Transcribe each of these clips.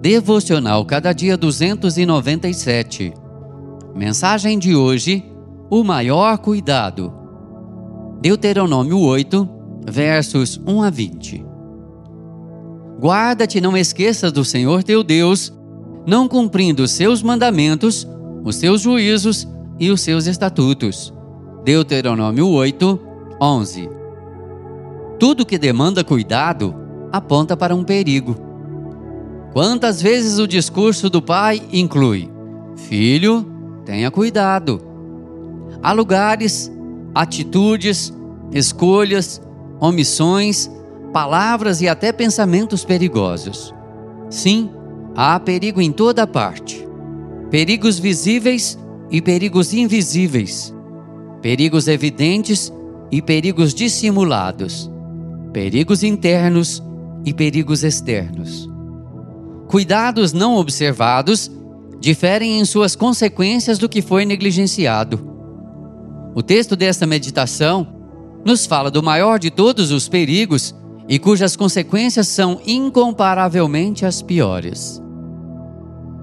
Devocional Cada Dia 297. Mensagem de hoje: O maior cuidado. Deuteronômio 8, versos 1 a 20. Guarda-te, não esqueças do Senhor teu Deus, não cumprindo os seus mandamentos, os seus juízos e os seus estatutos. Deuteronômio 8, 11. Tudo que demanda cuidado aponta para um perigo. Quantas vezes o discurso do pai inclui: Filho, tenha cuidado. Há lugares, atitudes, escolhas, omissões, palavras e até pensamentos perigosos. Sim, há perigo em toda parte. Perigos visíveis e perigos invisíveis. Perigos evidentes e perigos dissimulados. Perigos internos e perigos externos cuidados não observados diferem em suas consequências do que foi negligenciado. O texto desta meditação nos fala do maior de todos os perigos e cujas consequências são incomparavelmente as piores.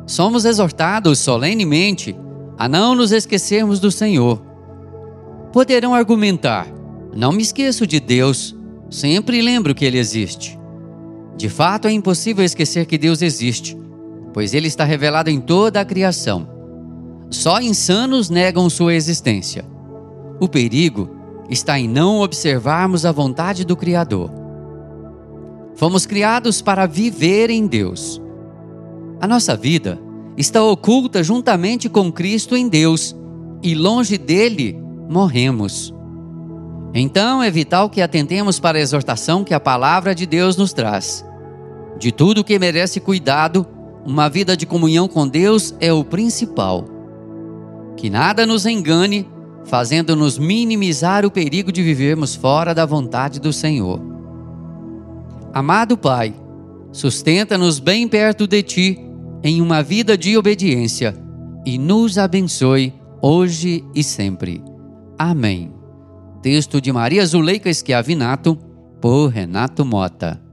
Somos exortados solenemente a não nos esquecermos do Senhor. Poderão argumentar: não me esqueço de Deus, sempre lembro que Ele existe. De fato, é impossível esquecer que Deus existe, pois ele está revelado em toda a criação. Só insanos negam sua existência. O perigo está em não observarmos a vontade do Criador. Fomos criados para viver em Deus. A nossa vida está oculta juntamente com Cristo em Deus e longe dele morremos. Então é vital que atentemos para a exortação que a palavra de Deus nos traz. De tudo que merece cuidado, uma vida de comunhão com Deus é o principal. Que nada nos engane, fazendo-nos minimizar o perigo de vivermos fora da vontade do Senhor. Amado Pai, sustenta-nos bem perto de Ti em uma vida de obediência e nos abençoe hoje e sempre. Amém. Texto de Maria Zuleika Schiavinato, por Renato Mota.